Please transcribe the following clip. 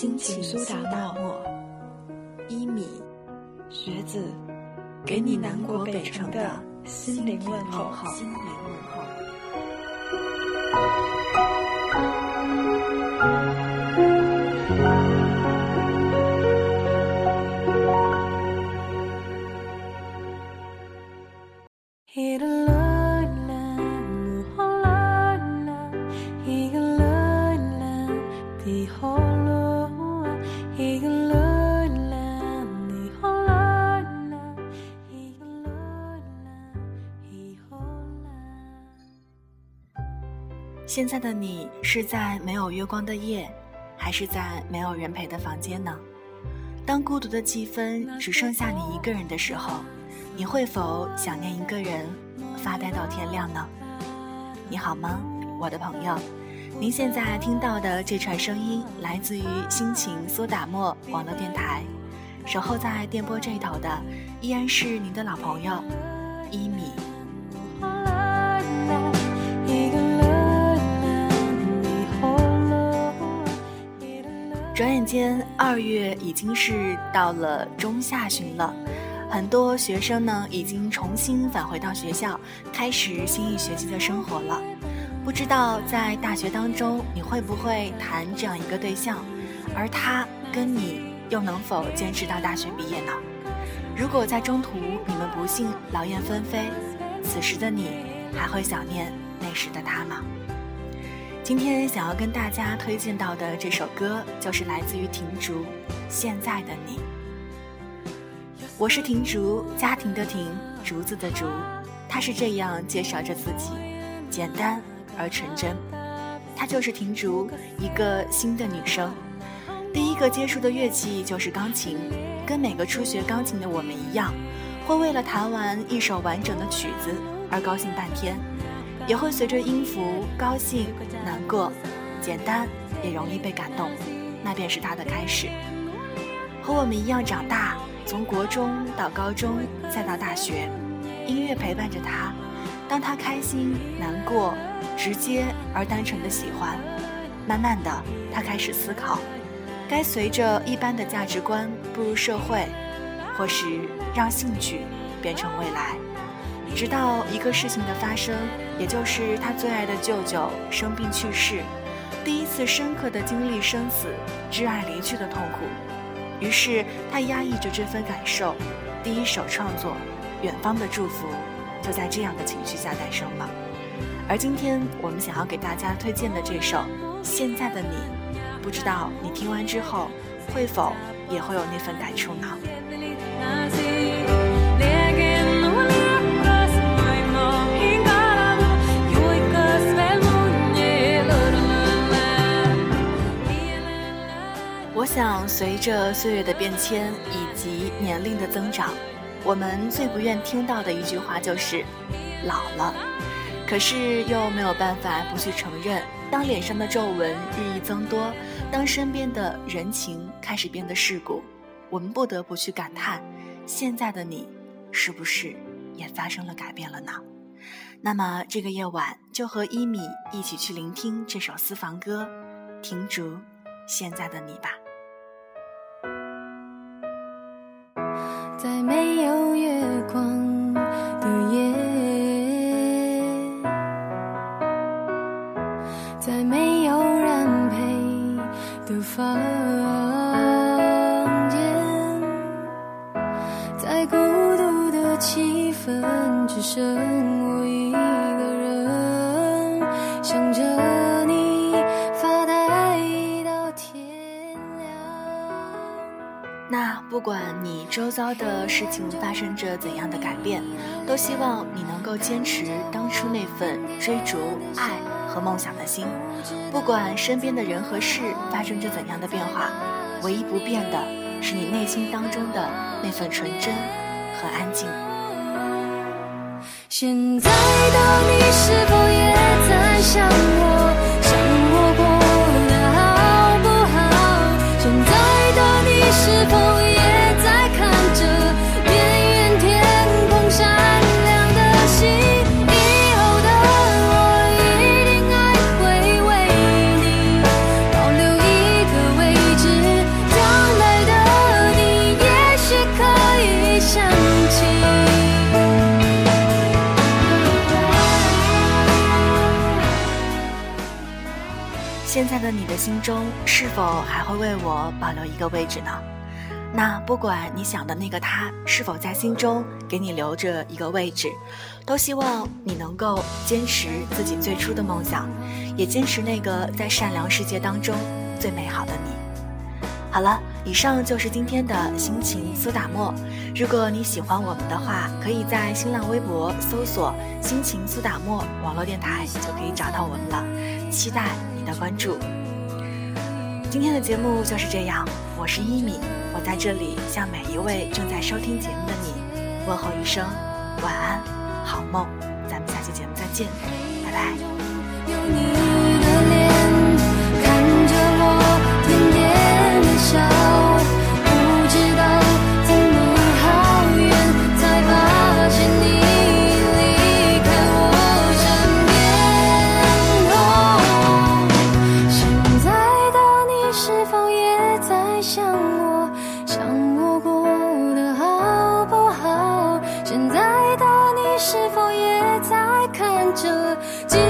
心情苏打沫，一米，学子，给你南国北城的心灵问候。心灵问候。现在的你是在没有月光的夜，还是在没有人陪的房间呢？当孤独的气氛只剩下你一个人的时候，你会否想念一个人，发呆到天亮呢？你好吗，我的朋友？您现在听到的这串声音来自于心情苏打沫网络电台，守候在电波这头的依然是您的老朋友一米。转眼间，二月已经是到了中下旬了，很多学生呢已经重新返回到学校，开始新一学期的生活了。不知道在大学当中，你会不会谈这样一个对象，而他跟你又能否坚持到大学毕业呢？如果在中途你们不幸劳燕分飞，此时的你还会想念那时的他吗？今天想要跟大家推荐到的这首歌，就是来自于婷竹《现在的你》。我是婷竹，家庭的婷，竹子的竹。她是这样介绍着自己，简单而纯真。她就是婷竹，一个新的女生。第一个接触的乐器就是钢琴，跟每个初学钢琴的我们一样，会为了弹完一首完整的曲子而高兴半天。也会随着音符高兴、难过、简单，也容易被感动，那便是他的开始。和我们一样长大，从国中到高中，再到大学，音乐陪伴着他。当他开心、难过，直接而单纯的喜欢。慢慢的，他开始思考，该随着一般的价值观步入社会，或是让兴趣变成未来。直到一个事情的发生，也就是他最爱的舅舅生病去世，第一次深刻的经历生死、挚爱离去的痛苦。于是他压抑着这份感受，第一首创作《远方的祝福》就在这样的情绪下诞生了。而今天我们想要给大家推荐的这首《现在的你》，不知道你听完之后会否也会有那份感触呢？想随着岁月的变迁以及年龄的增长，我们最不愿听到的一句话就是“老了”。可是又没有办法不去承认，当脸上的皱纹日益增多，当身边的人情开始变得世故，我们不得不去感叹：现在的你，是不是也发生了改变了呢？那么这个夜晚，就和一米一起去聆听这首私房歌，停竹，现在的你吧。的房间，在孤独的气氛，只剩我一个人想着你发呆到天亮。那。不管你周遭的事情发生着怎样的改变，都希望你能够坚持当初那份追逐爱和梦想的心。不管身边的人和事发生着怎样的变化，唯一不变的是你内心当中的那份纯真和安静。现在的你是否也在想我？想我过得好不好？现在的你是否也现在的你的心中是否还会为我保留一个位置呢？那不管你想的那个他是否在心中给你留着一个位置，都希望你能够坚持自己最初的梦想，也坚持那个在善良世界当中最美好的你。好了，以上就是今天的心情苏打沫。如果你喜欢我们的话，可以在新浪微博搜索“心情苏打沫”网络电台，就可以找到我们了。期待你的关注。今天的节目就是这样，我是一米，我在这里向每一位正在收听节目的你问候一声晚安，好梦。咱们下期节目再见，拜拜。今